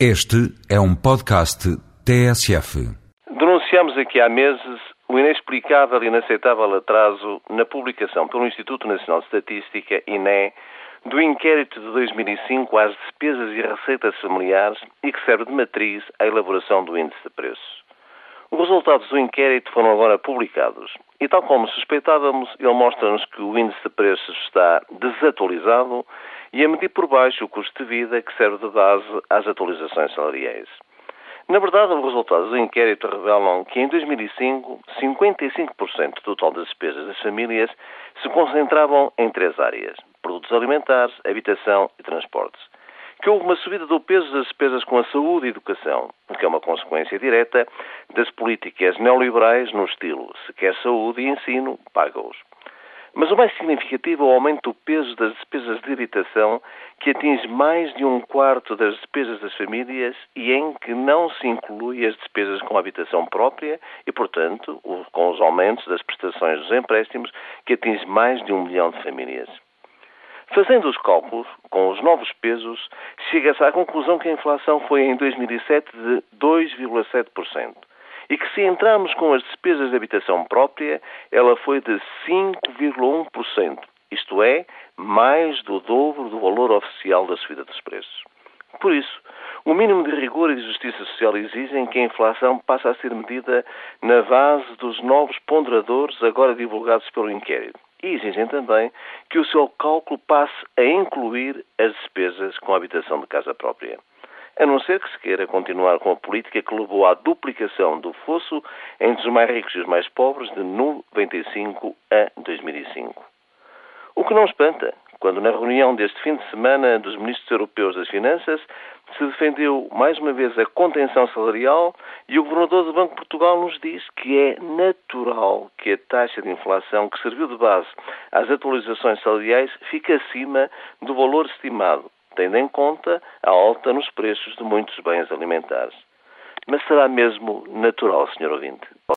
Este é um podcast TSF. Denunciamos aqui há meses o inexplicável e inaceitável atraso na publicação pelo Instituto Nacional de Estatística, INE, do inquérito de 2005 às despesas e receitas familiares e que serve de matriz à elaboração do índice de preços. Os resultados do inquérito foram agora publicados e, tal como suspeitávamos, ele mostra-nos que o índice de preços está desatualizado e a medir por baixo o custo de vida que serve de base às atualizações salariais. Na verdade, os resultados do inquérito revelam que em 2005, 55% do total das despesas das famílias se concentravam em três áreas: produtos alimentares, habitação e transportes. Que houve uma subida do peso das despesas com a saúde e educação, o que é uma consequência direta das políticas neoliberais no estilo se quer saúde e ensino, paga-os. Mas o mais significativo é o aumento do peso das despesas de habitação, que atinge mais de um quarto das despesas das famílias e em que não se inclui as despesas com habitação própria e, portanto, com os aumentos das prestações dos empréstimos, que atinge mais de um milhão de famílias. Fazendo os cálculos, com os novos pesos, chega-se à conclusão que a inflação foi em 2007 de 2,7% e que se entrarmos com as despesas de habitação própria, ela foi de 5,1%, isto é, mais do dobro do valor oficial da subida dos preços. Por isso, o mínimo de rigor e de justiça social exigem que a inflação passe a ser medida na base dos novos ponderadores agora divulgados pelo inquérito. E exigem também que o seu cálculo passe a incluir as despesas com a habitação de casa própria a não ser que se queira continuar com a política que levou à duplicação do fosso entre os mais ricos e os mais pobres de 95 a 2005. O que não espanta, quando na reunião deste fim de semana dos ministros europeus das Finanças se defendeu mais uma vez a contenção salarial e o governador do Banco de Portugal nos diz que é natural que a taxa de inflação que serviu de base às atualizações salariais fique acima do valor estimado tendo em conta a alta nos preços de muitos bens alimentares. Mas será mesmo natural, Sr. Ouvinte?